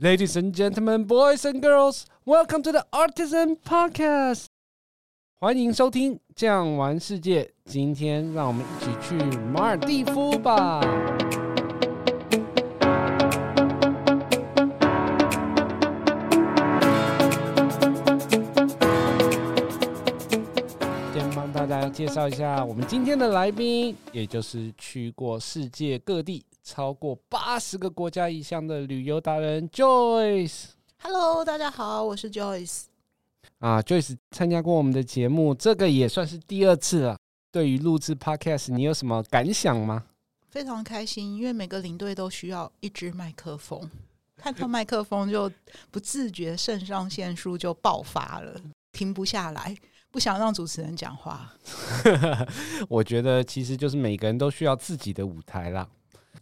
Ladies and gentlemen, boys and girls, welcome to the Artisan Podcast。欢迎收听《酱玩世界》。今天，让我们一起去马尔地夫吧。先帮大家介绍一下我们今天的来宾，也就是去过世界各地。超过八十个国家以上的旅游达人 Joyce。Hello，大家好，我是 Joyce。啊，Joyce 参加过我们的节目，这个也算是第二次了。对于录制 Podcast，你有什么感想吗？非常开心，因为每个领队都需要一支麦克风，看到麦克风就不自觉肾上腺素就爆发了，停不下来，不想让主持人讲话。我觉得其实就是每个人都需要自己的舞台啦。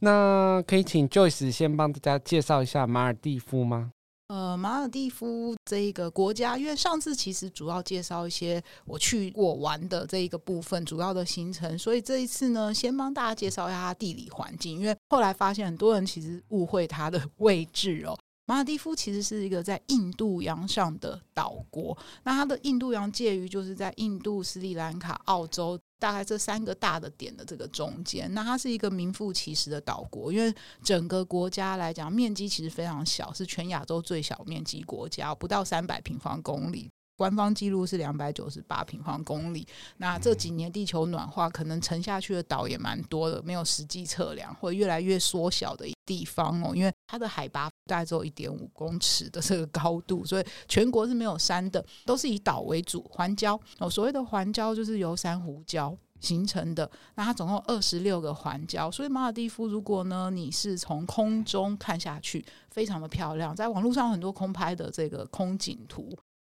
那可以请 Joyce 先帮大家介绍一下马尔地夫吗？呃，马尔地夫这一个国家，因为上次其实主要介绍一些我去过玩的这一个部分，主要的行程，所以这一次呢，先帮大家介绍一下它地理环境，因为后来发现很多人其实误会它的位置哦。马尔地夫其实是一个在印度洋上的岛国，那它的印度洋介于就是在印度、斯里兰卡、澳洲大概这三个大的点的这个中间。那它是一个名副其实的岛国，因为整个国家来讲面积其实非常小，是全亚洲最小面积国家，不到三百平方公里。官方记录是两百九十八平方公里。那这几年地球暖化，可能沉下去的岛也蛮多的，没有实际测量，会越来越缩小的地方哦。因为它的海拔大概只有一点五公尺的这个高度，所以全国是没有山的，都是以岛为主，环礁哦。所谓的环礁就是由珊瑚礁形成的。那它总共二十六个环礁，所以马尔地夫如果呢你是从空中看下去，非常的漂亮，在网络上很多空拍的这个空景图。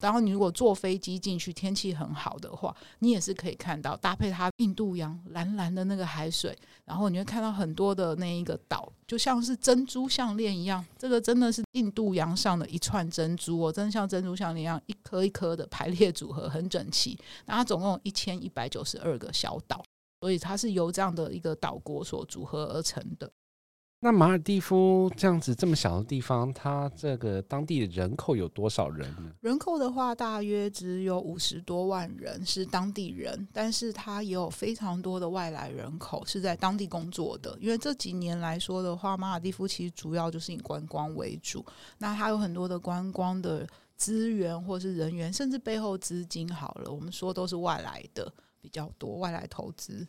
然后你如果坐飞机进去，天气很好的话，你也是可以看到搭配它印度洋蓝蓝的那个海水，然后你会看到很多的那一个岛，就像是珍珠项链一样。这个真的是印度洋上的一串珍珠哦，真的像珍珠项链一样，一颗一颗的排列组合很整齐。那它总共有一千一百九十二个小岛，所以它是由这样的一个岛国所组合而成的。那马尔蒂夫这样子这么小的地方，它这个当地的人口有多少人呢？人口的话，大约只有五十多万人是当地人，但是它也有非常多的外来人口是在当地工作的。因为这几年来说的话，马尔蒂夫其实主要就是以观光为主，那它有很多的观光的资源或是人员，甚至背后资金好了，我们说都是外来的比较多，外来投资。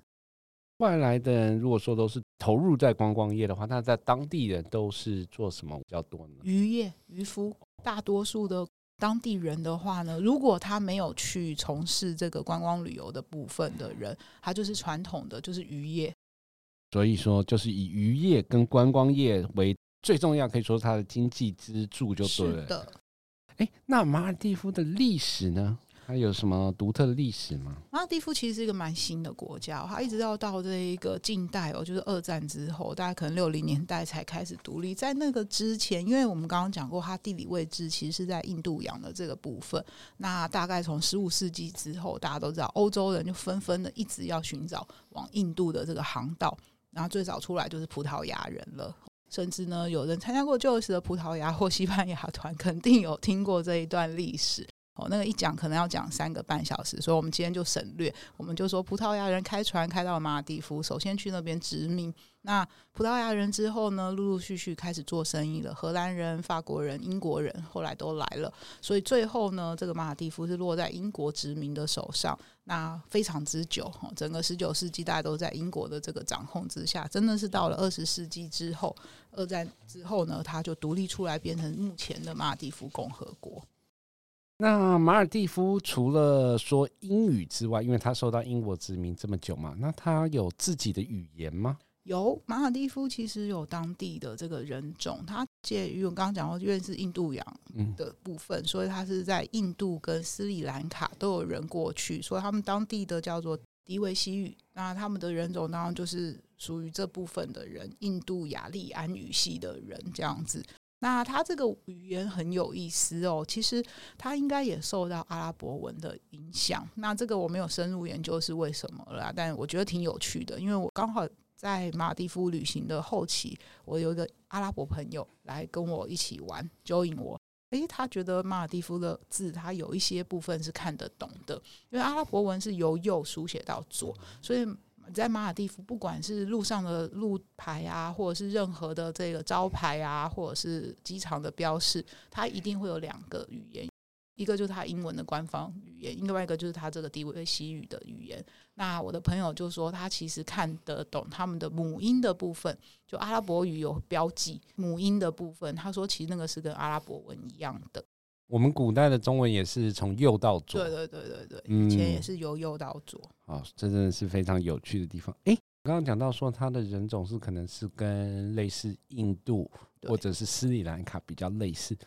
外来的人如果说都是投入在观光业的话，那在当地人都是做什么比较多呢？渔业、渔夫，大多数的当地人的话呢，如果他没有去从事这个观光旅游的部分的人，他就是传统的，就是渔业。所以说，就是以渔业跟观光业为最重要，可以说它的经济支柱就对了。是的。诶，那马尔蒂夫的历史呢？它有什么独特的历史吗？马尔地夫其实是一个蛮新的国家，它一直要到这一个近代哦，就是二战之后，大概可能六零年代才开始独立。在那个之前，因为我们刚刚讲过，它地理位置其实是在印度洋的这个部分。那大概从十五世纪之后，大家都知道，欧洲人就纷纷的一直要寻找往印度的这个航道。然后最早出来就是葡萄牙人了，甚至呢，有人参加过旧时的葡萄牙或西班牙团，肯定有听过这一段历史。哦，那个一讲可能要讲三个半小时，所以我们今天就省略。我们就说葡萄牙人开船开到马尔地夫，首先去那边殖民。那葡萄牙人之后呢，陆陆续续开始做生意了。荷兰人、法国人、英国人后来都来了，所以最后呢，这个马尔地夫是落在英国殖民的手上。那非常之久，整个十九世纪大家都在英国的这个掌控之下，真的是到了二十世纪之后，二战之后呢，它就独立出来，变成目前的马尔地夫共和国。那马尔蒂夫除了说英语之外，因为他受到英国殖民这么久嘛，那他有自己的语言吗？有，马尔蒂夫其实有当地的这个人种，他介于我刚刚讲过，因为是印度洋的部分，嗯、所以他是在印度跟斯里兰卡都有人过去，所以他们当地的叫做迪维西语，那他们的人种当然就是属于这部分的人，印度雅利安语系的人这样子。那他这个语言很有意思哦，其实他应该也受到阿拉伯文的影响。那这个我没有深入研究是为什么了，但我觉得挺有趣的，因为我刚好在马尔地夫旅行的后期，我有一个阿拉伯朋友来跟我一起玩，join 我。诶，他觉得马尔地夫的字，他有一些部分是看得懂的，因为阿拉伯文是由右书写到左，所以在马尔地夫，不管是路上的路牌啊，或者是任何的这个招牌啊，或者是机场的标示，它一定会有两个语言。一个就是它英文的官方语言，另外一个就是它这个迪维西语的语言。那我的朋友就说，他其实看得懂他们的母音的部分，就阿拉伯语有标记母音的部分。他说，其实那个是跟阿拉伯文一样的。我们古代的中文也是从右到左，对对对对对，以前也是由右到左。哦，这真的是非常有趣的地方。诶，刚刚讲到说，他的人种是可能是跟类似印度或者是斯里兰卡比较类似。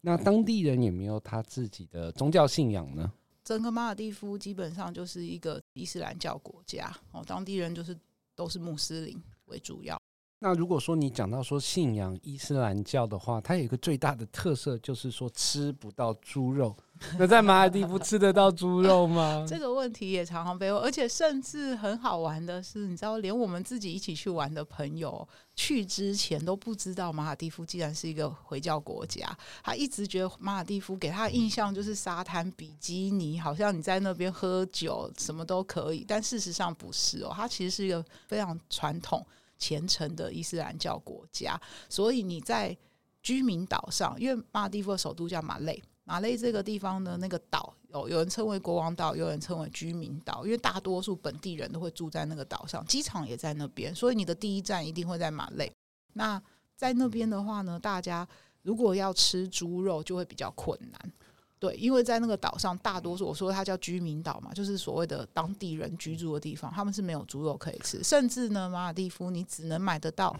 那当地人有没有他自己的宗教信仰呢？整个马尔蒂夫基本上就是一个伊斯兰教国家哦，当地人就是都是穆斯林为主要。那如果说你讲到说信仰伊斯兰教的话，它有一个最大的特色就是说吃不到猪肉。那在马尔地夫吃得到猪肉吗？这个问题也常常被问，而且甚至很好玩的是，你知道，连我们自己一起去玩的朋友去之前都不知道马尔地夫竟然是一个回教国家。他一直觉得马尔地夫给他的印象就是沙滩、比基尼，好像你在那边喝酒什么都可以，但事实上不是哦，它其实是一个非常传统。虔诚的伊斯兰教国家，所以你在居民岛上，因为马尔地夫的首都叫马累，马累这个地方的那个岛有有人称为国王岛，有人称为居民岛，因为大多数本地人都会住在那个岛上，机场也在那边，所以你的第一站一定会在马累。那在那边的话呢，大家如果要吃猪肉，就会比较困难。对，因为在那个岛上，大多数我说它叫居民岛嘛，就是所谓的当地人居住的地方，他们是没有猪肉可以吃，甚至呢，马尔地夫你只能买得到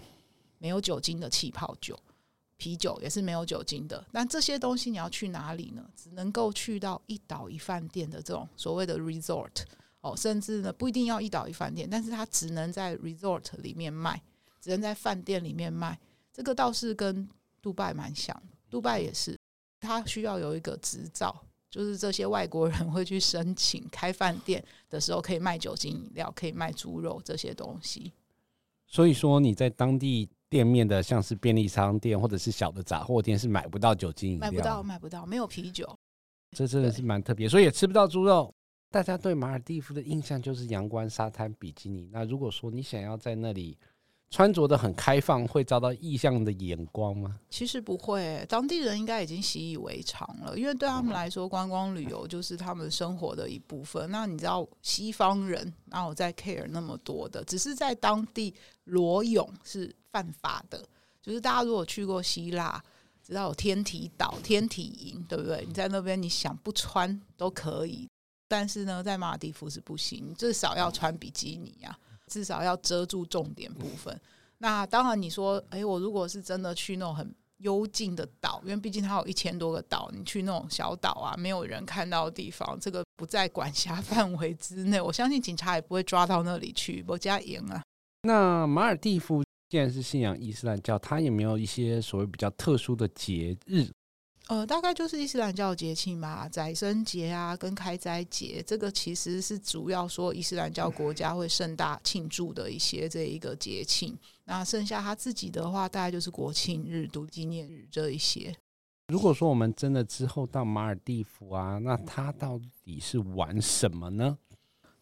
没有酒精的气泡酒，啤酒也是没有酒精的。但这些东西你要去哪里呢？只能够去到一岛一饭店的这种所谓的 resort 哦，甚至呢不一定要一岛一饭店，但是它只能在 resort 里面卖，只能在饭店里面卖。这个倒是跟杜拜蛮像，杜拜也是。他需要有一个执照，就是这些外国人会去申请开饭店的时候，可以卖酒精饮料，可以卖猪肉这些东西。所以说你在当地店面的，像是便利商店或者是小的杂货店，是买不到酒精饮料，买不到，买不到，没有啤酒。这真的是蛮特别，所以也吃不到猪肉。大家对马尔蒂夫的印象就是阳光、沙滩、比基尼。那如果说你想要在那里，穿着的很开放，会遭到异样的眼光吗？其实不会，当地人应该已经习以为常了，因为对他们来说，观光旅游就是他们生活的一部分。那你知道，西方人哪有在 care 那么多的？只是在当地裸泳是犯法的，就是大家如果去过希腊，知道有天体岛、天体营，对不对？你在那边你想不穿都可以，但是呢，在马尔地夫是不行，至少要穿比基尼呀、至少要遮住重点部分。那当然，你说，诶，我如果是真的去那种很幽静的岛，因为毕竟它有一千多个岛，你去那种小岛啊，没有人看到的地方，这个不在管辖范围之内，我相信警察也不会抓到那里去。我家赢啊。那马尔地夫既然是信仰伊斯兰教，它有没有一些所谓比较特殊的节日？呃，大概就是伊斯兰教节庆嘛，宰牲节啊，跟开斋节，这个其实是主要说伊斯兰教国家会盛大庆祝的一些这一个节庆。那剩下他自己的话，大概就是国庆日、独立纪念日这一些。如果说我们真的之后到马尔地夫啊，那他到底是玩什么呢？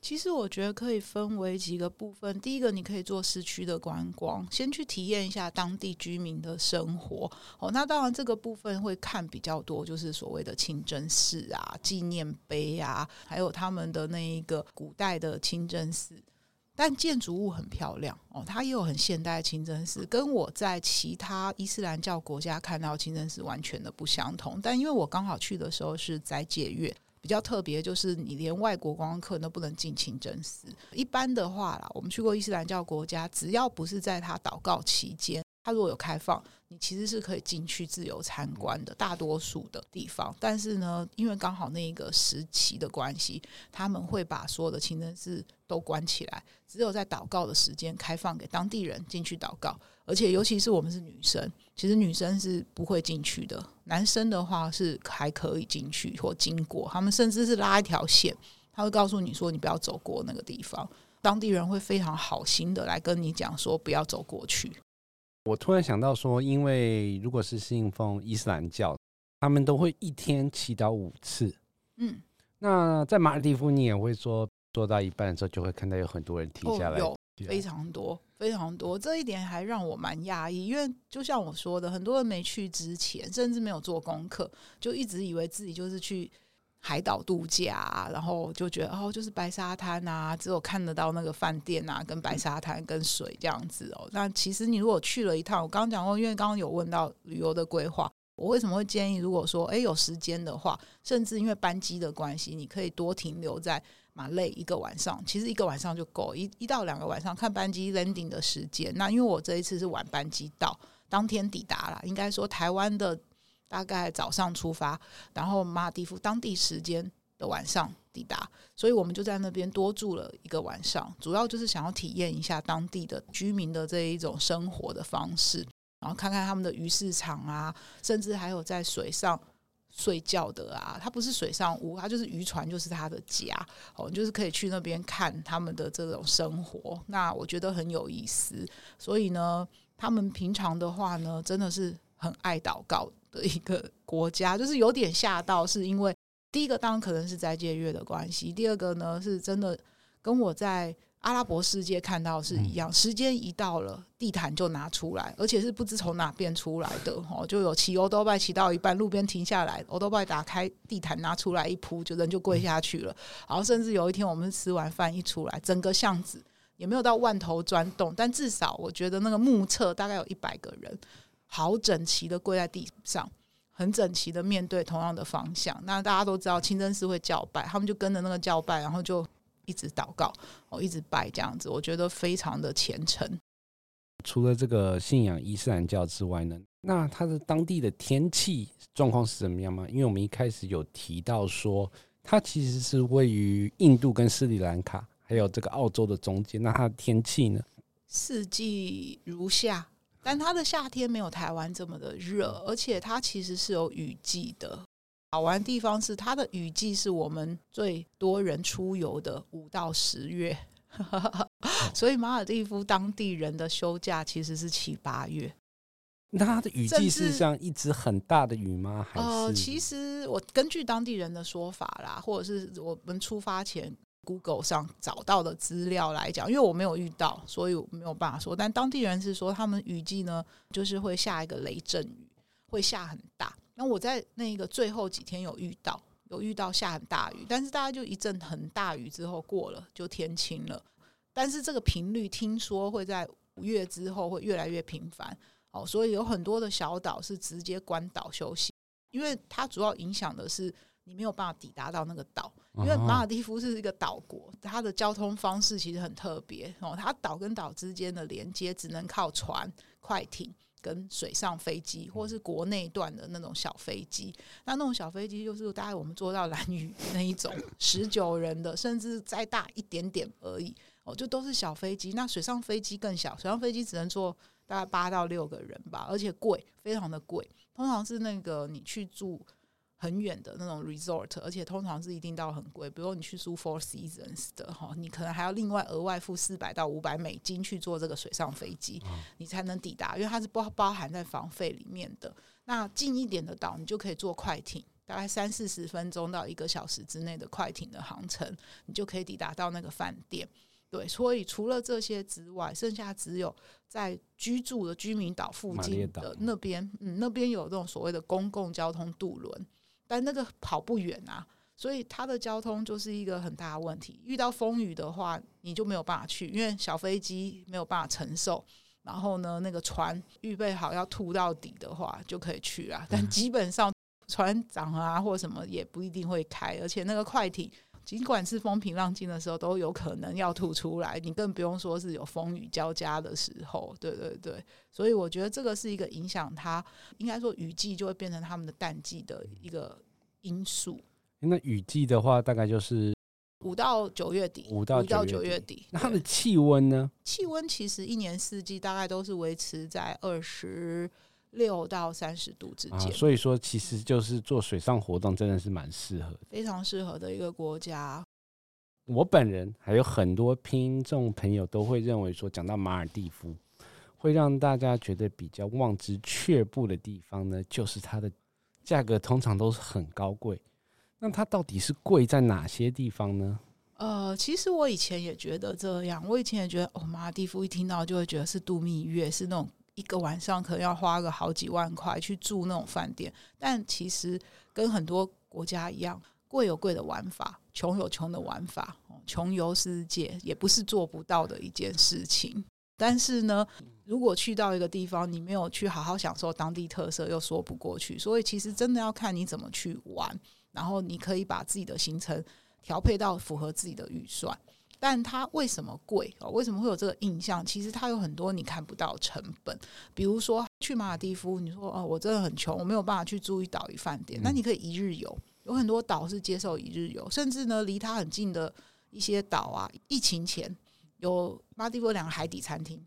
其实我觉得可以分为几个部分。第一个，你可以做市区的观光，先去体验一下当地居民的生活。哦，那当然这个部分会看比较多，就是所谓的清真寺啊、纪念碑啊，还有他们的那一个古代的清真寺。但建筑物很漂亮哦，它也有很现代的清真寺，跟我在其他伊斯兰教国家看到清真寺完全的不相同。但因为我刚好去的时候是斋戒月。比较特别就是你连外国观光客都不能进清真寺。一般的话啦，我们去过伊斯兰教国家，只要不是在他祷告期间，他如果有开放，你其实是可以进去自由参观的。大多数的地方，但是呢，因为刚好那一个时期的关系，他们会把所有的清真寺都关起来，只有在祷告的时间开放给当地人进去祷告。而且，尤其是我们是女生，其实女生是不会进去的。男生的话是还可以进去或经过，他们甚至是拉一条线，他会告诉你说你不要走过那个地方。当地人会非常好心的来跟你讲说不要走过去。我突然想到说，因为如果是信奉伊斯兰教，他们都会一天祈祷五次。嗯，那在马尔蒂夫，你也会说做到一半的时候，就会看到有很多人停下来，哦，有非常多非常多。这一点还让我蛮讶异，因为就像我说的，很多人没去之前，甚至没有做功课，就一直以为自己就是去。海岛度假，然后就觉得哦，就是白沙滩啊，只有看得到那个饭店啊，跟白沙滩跟水这样子哦。那其实你如果去了一趟，我刚刚讲过，因为刚刚有问到旅游的规划，我为什么会建议，如果说诶有时间的话，甚至因为班机的关系，你可以多停留在马累一个晚上，其实一个晚上就够，一一到两个晚上看班机 landing 的时间。那因为我这一次是晚班机到，当天抵达了，应该说台湾的。大概早上出发，然后马尔地夫当地时间的晚上抵达，所以我们就在那边多住了一个晚上，主要就是想要体验一下当地的居民的这一种生活的方式，然后看看他们的鱼市场啊，甚至还有在水上睡觉的啊，它不是水上屋，它就是渔船，就是他的家哦，就是可以去那边看他们的这种生活，那我觉得很有意思。所以呢，他们平常的话呢，真的是很爱祷告。的一个国家，就是有点吓到，是因为第一个当然可能是斋戒月的关系，第二个呢是真的跟我在阿拉伯世界看到是一样，时间一到了，地毯就拿出来，而且是不知从哪边出来的哦，就有骑欧多拜骑到一半，路边停下来，欧多拜打开地毯拿出来一铺，就人就跪下去了，然后甚至有一天我们吃完饭一出来，整个巷子也没有到万头钻洞，但至少我觉得那个目测大概有一百个人。好整齐的跪在地上，很整齐的面对同样的方向。那大家都知道清真寺会叫拜，他们就跟着那个叫拜，然后就一直祷告，哦，一直拜这样子。我觉得非常的虔诚。除了这个信仰伊斯兰教之外呢，那它的当地的天气状况是怎么样吗？因为我们一开始有提到说，它其实是位于印度跟斯里兰卡还有这个澳洲的中间。那它的天气呢？四季如夏。但它的夏天没有台湾这么的热，而且它其实是有雨季的。好玩的地方是它的雨季是我们最多人出游的五到十月，所以马尔蒂夫当地人的休假其实是七八月。那它的雨季是像一直很大的雨吗？还是？呃，其实我根据当地人的说法啦，或者是我们出发前。Google 上找到的资料来讲，因为我没有遇到，所以我没有办法说。但当地人是说，他们雨季呢，就是会下一个雷阵雨，会下很大。那我在那个最后几天有遇到，有遇到下很大雨，但是大家就一阵很大雨之后过了，就天晴了。但是这个频率听说会在五月之后会越来越频繁，哦，所以有很多的小岛是直接关岛休息，因为它主要影响的是。你没有办法抵达到那个岛，因为马尔地夫是一个岛国，它的交通方式其实很特别哦。它岛跟岛之间的连接只能靠船、快艇跟水上飞机，或是国内段的那种小飞机。那那种小飞机就是大概我们坐到蓝屿那一种 十九人的，甚至再大一点点而已哦，就都是小飞机。那水上飞机更小，水上飞机只能坐大概八到六个人吧，而且贵，非常的贵。通常是那个你去住。很远的那种 resort，而且通常是一定到很贵。比如你去住 Four Seasons 的哈，你可能还要另外额外付四百到五百美金去坐这个水上飞机，你才能抵达，因为它是包包含在房费里面的。那近一点的岛，你就可以坐快艇，大概三四十分钟到一个小时之内的快艇的航程，你就可以抵达到那个饭店。对，所以除了这些之外，剩下只有在居住的居民岛附近的那边，嗯，那边有这种所谓的公共交通渡轮。但那个跑不远啊，所以它的交通就是一个很大的问题。遇到风雨的话，你就没有办法去，因为小飞机没有办法承受。然后呢，那个船预备好要吐到底的话，就可以去啊。但基本上船长啊或什么也不一定会开，而且那个快艇，尽管是风平浪静的时候，都有可能要吐出来。你更不用说是有风雨交加的时候。对对对，所以我觉得这个是一个影响它，应该说雨季就会变成他们的淡季的一个因素。那雨季的话，大概就是五到九月底，五到九月底。那它的气温呢？气温其实一年四季大概都是维持在二十。六到三十度之间，啊，所以说其实就是做水上活动真的是蛮适合的，非常适合的一个国家。我本人还有很多听众朋友都会认为说，讲到马尔蒂夫，会让大家觉得比较望之却步的地方呢，就是它的价格通常都是很高贵。那它到底是贵在哪些地方呢？呃，其实我以前也觉得这样，我以前也觉得哦，马尔蒂夫一听到就会觉得是度蜜月，是那种一个晚上可能要花个好几万块去住那种饭店。但其实跟很多国家一样，贵有贵的玩法，穷有穷的玩法，穷游世界也不是做不到的一件事情。但是呢，如果去到一个地方，你没有去好好享受当地特色，又说不过去。所以其实真的要看你怎么去玩，然后你可以把自己的行程。调配到符合自己的预算，但它为什么贵哦？为什么会有这个印象？其实它有很多你看不到成本，比如说去马尔地夫，你说哦，我真的很穷，我没有办法去住一岛屿饭店，那你可以一日游，有很多岛是接受一日游，甚至呢，离它很近的一些岛啊，疫情前有马尔地夫有两个海底餐厅。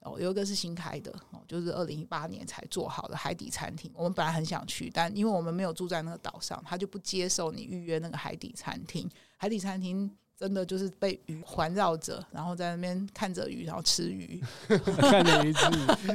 哦，有一个是新开的，哦，就是二零一八年才做好的海底餐厅。我们本来很想去，但因为我们没有住在那个岛上，他就不接受你预约那个海底餐厅。海底餐厅。真的就是被鱼环绕着，然后在那边看着鱼，然后吃鱼，看着鱼吃，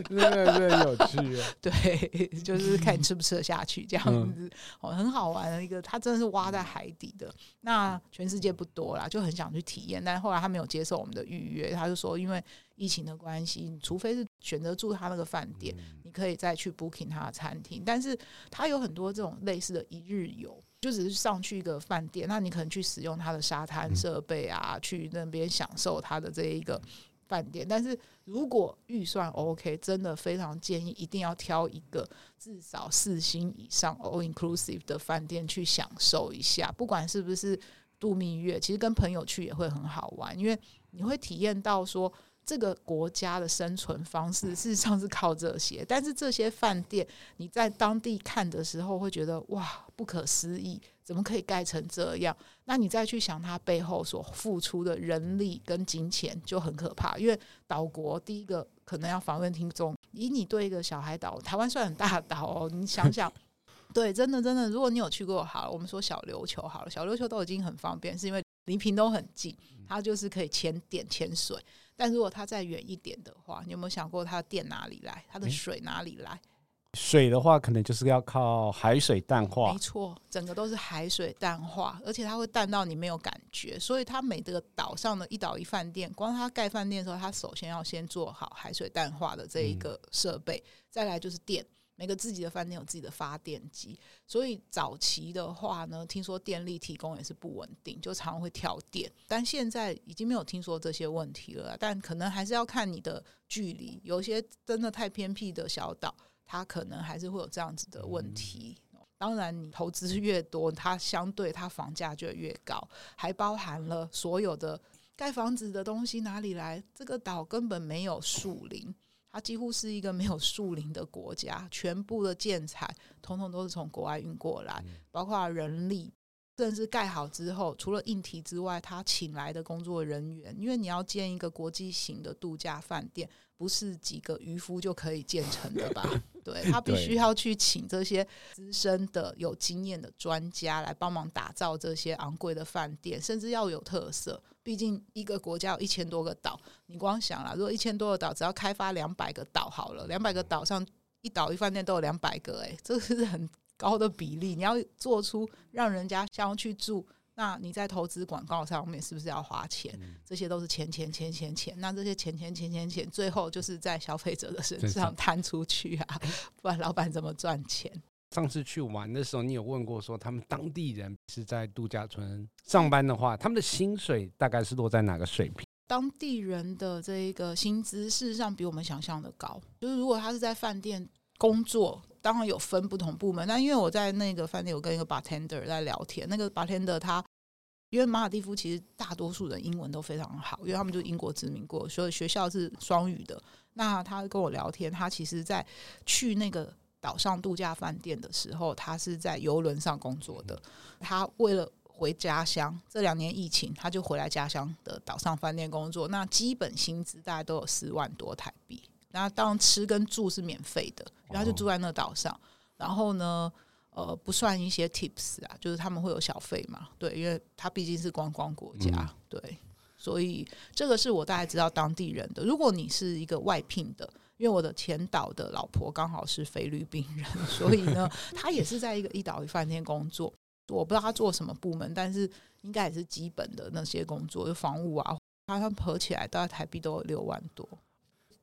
真的真的有趣。对，就是看你吃不吃得下去这样子，哦，很好玩的一个。它真的是挖在海底的，那全世界不多啦，就很想去体验。但是后来他没有接受我们的预约，他就说因为疫情的关系，除非是选择住他那个饭店，你可以再去 booking 他的餐厅。但是他有很多这种类似的一日游。就只是上去一个饭店，那你可能去使用它的沙滩设备啊，嗯、去那边享受它的这一个饭店。但是如果预算 OK，真的非常建议一定要挑一个至少四星以上 all inclusive 的饭店去享受一下。不管是不是度蜜月，其实跟朋友去也会很好玩，因为你会体验到说。这个国家的生存方式事实上是靠这些，但是这些饭店你在当地看的时候会觉得哇，不可思议，怎么可以盖成这样？那你再去想它背后所付出的人力跟金钱就很可怕。因为岛国第一个可能要访问听众，以你对一个小海岛，台湾算很大岛哦，你想想，对，真的真的，如果你有去过，好了，我们说小琉球好了，小琉球都已经很方便，是因为离屏东很近，它就是可以潜点潜水。但如果它再远一点的话，你有没有想过它的电哪里来？它的水哪里来？水的话，可能就是要靠海水淡化。没错，整个都是海水淡化，而且它会淡到你没有感觉。所以它每个岛上的一岛一饭店，光它盖饭店的时候，它首先要先做好海水淡化的这一个设备，嗯、再来就是电。每个自己的饭店有自己的发电机，所以早期的话呢，听说电力提供也是不稳定，就常常会跳电。但现在已经没有听说这些问题了，但可能还是要看你的距离，有些真的太偏僻的小岛，它可能还是会有这样子的问题。当然，你投资越多，它相对它房价就越高，还包含了所有的盖房子的东西哪里来？这个岛根本没有树林。它几乎是一个没有树林的国家，全部的建材统统都是从国外运过来，包括人力，甚至盖好之后，除了硬体之外，他请来的工作人员，因为你要建一个国际型的度假饭店，不是几个渔夫就可以建成的吧？对，他必须要去请这些资深的、有经验的专家来帮忙打造这些昂贵的饭店，甚至要有特色。毕竟一个国家有一千多个岛，你光想了，如果一千多个岛，只要开发两百个岛好了，两百个岛上一岛一饭店都有两百个，哎，这是很高的比例。你要做出让人家想要去住，那你在投资广告上面是不是要花钱？这些都是钱钱钱钱钱。那这些钱钱钱钱钱，最后就是在消费者的身上摊出去啊，不然老板怎么赚钱？上次去玩的时候，你有问过说他们当地人是在度假村上班的话，他们的薪水大概是落在哪个水平？当地人的这一个薪资事实上比我们想象的高。就是如果他是在饭店工作，当然有分不同部门。但因为我在那个饭店，我跟一个 bartender 在聊天，那个 bartender 他因为马尔地夫其实大多数人英文都非常好，因为他们就英国殖民过，所以学校是双语的。那他跟我聊天，他其实在去那个。岛上度假饭店的时候，他是在游轮上工作的。他为了回家乡，这两年疫情，他就回来家乡的岛上饭店工作。那基本薪资大概都有四万多台币。那当然吃跟住是免费的，然后就住在那岛上。然后呢，呃，不算一些 tips 啊，就是他们会有小费嘛，对，因为它毕竟是观光国家，嗯、对，所以这个是我大概知道当地人的。如果你是一个外聘的，因为我的前岛的老婆刚好是菲律宾人，所以呢，她也是在一个一岛一饭店工作。我不知道她做什么部门，但是应该也是基本的那些工作，就房屋啊，他们合起来大概台币都有六万多。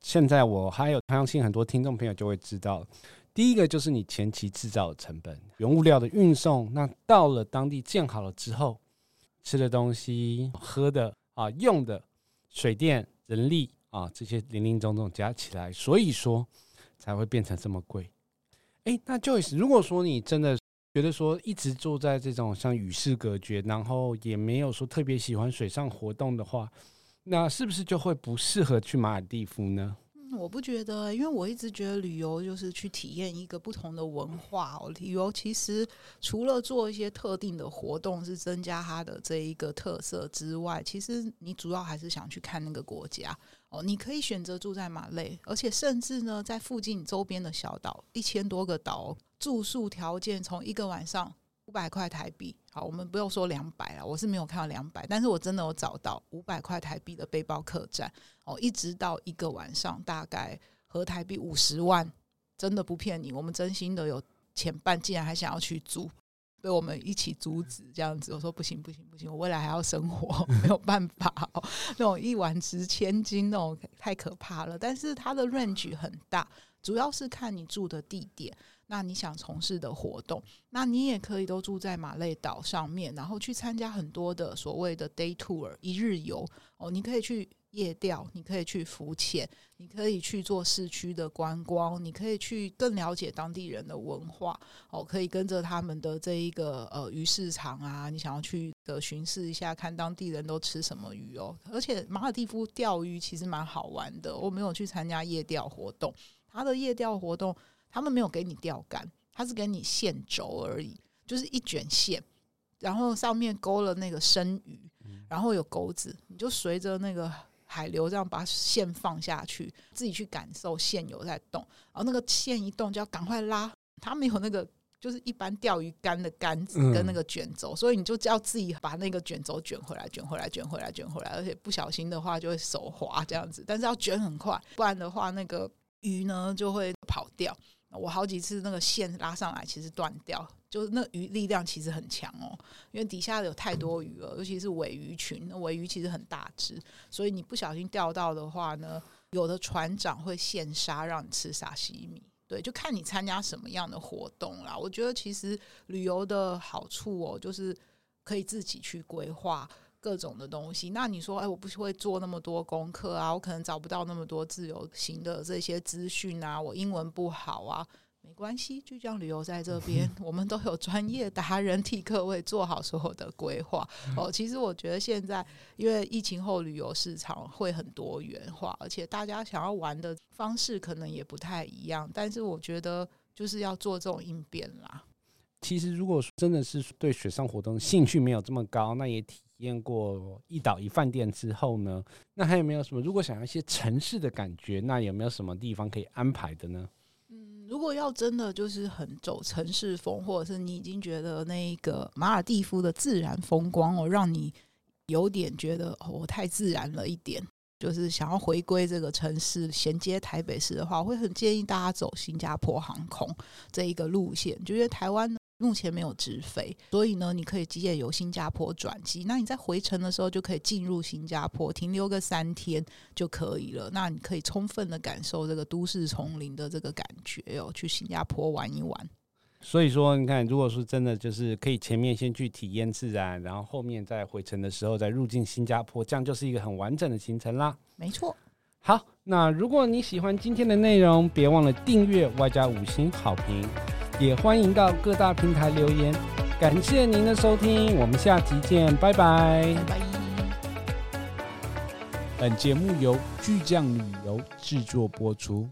现在我还有相信很多听众朋友就会知道。第一个就是你前期制造的成本，原物料的运送，那到了当地建好了之后，吃的东西、喝的啊、用的水电、人力啊这些零零总总加起来，所以说才会变成这么贵。诶，那 Joyce，如果说你真的觉得说一直住在这种像与世隔绝，然后也没有说特别喜欢水上活动的话，那是不是就会不适合去马尔地夫呢？我不觉得，因为我一直觉得旅游就是去体验一个不同的文化哦。旅游其实除了做一些特定的活动，是增加它的这一个特色之外，其实你主要还是想去看那个国家哦。你可以选择住在马累，而且甚至呢，在附近周边的小岛，一千多个岛，住宿条件从一个晚上五百块台币。好，我们不用说两百了，我是没有看到两百，但是我真的有找到五百块台币的背包客栈。哦，一直到一个晚上大概合台币五十万，真的不骗你，我们真心的有前半竟然还想要去租，被我们一起阻止这样子，我说不行不行不行，我未来还要生活，没有办法哦，那种一晚值千金那种太可怕了，但是它的 range 很大，主要是看你住的地点。那你想从事的活动，那你也可以都住在马累岛上面，然后去参加很多的所谓的 day tour 一日游哦。你可以去夜钓，你可以去浮潜，你可以去做市区的观光，你可以去更了解当地人的文化哦。可以跟着他们的这一个呃鱼市场啊，你想要去的巡视一下，看当地人都吃什么鱼哦。而且马尔地夫钓鱼其实蛮好玩的，我没有去参加夜钓活动，他的夜钓活动。他们没有给你钓竿，他是给你线轴而已，就是一卷线，然后上面勾了那个生鱼，然后有钩子，你就随着那个海流这样把线放下去，自己去感受线有在动，然后那个线一动就要赶快拉，它没有那个就是一般钓鱼竿的竿子跟那个卷轴，所以你就要自己把那个卷轴卷回来，卷回来，卷回来，卷回来，而且不小心的话就会手滑这样子，但是要卷很快，不然的话那个鱼呢就会跑掉。我好几次那个线拉上来，其实断掉，就是那鱼力量其实很强哦，因为底下有太多鱼了，尤其是尾鱼群，那尾鱼其实很大只，所以你不小心钓到的话呢，有的船长会现杀让你吃沙西米，对，就看你参加什么样的活动啦。我觉得其实旅游的好处哦，就是可以自己去规划。各种的东西，那你说，哎，我不会做那么多功课啊，我可能找不到那么多自由行的这些资讯啊，我英文不好啊，没关系，巨匠旅游在这边，我们都有专业达人替各位做好所有的规划哦。其实我觉得现在，因为疫情后旅游市场会很多元化，而且大家想要玩的方式可能也不太一样，但是我觉得就是要做这种应变啦。其实，如果真的是对水上活动兴趣没有这么高，那也体体验过一岛一饭店之后呢，那还有没有什么？如果想要一些城市的感觉，那有没有什么地方可以安排的呢？嗯，如果要真的就是很走城市风，或者是你已经觉得那个马尔地夫的自然风光哦，让你有点觉得哦太自然了一点，就是想要回归这个城市衔接台北市的话，我会很建议大家走新加坡航空这一个路线，就因为台湾。目前没有直飞，所以呢，你可以直接由新加坡转机。那你在回程的时候就可以进入新加坡，停留个三天就可以了。那你可以充分的感受这个都市丛林的这个感觉哦，去新加坡玩一玩。所以说，你看，如果说真的就是可以前面先去体验自然，然后后面再回程的时候再入境新加坡，这样就是一个很完整的行程啦。没错。好，那如果你喜欢今天的内容，别忘了订阅外加五星好评。也欢迎到各大平台留言，感谢您的收听，我们下集见，拜拜。拜拜。本节目由巨匠旅游制作播出。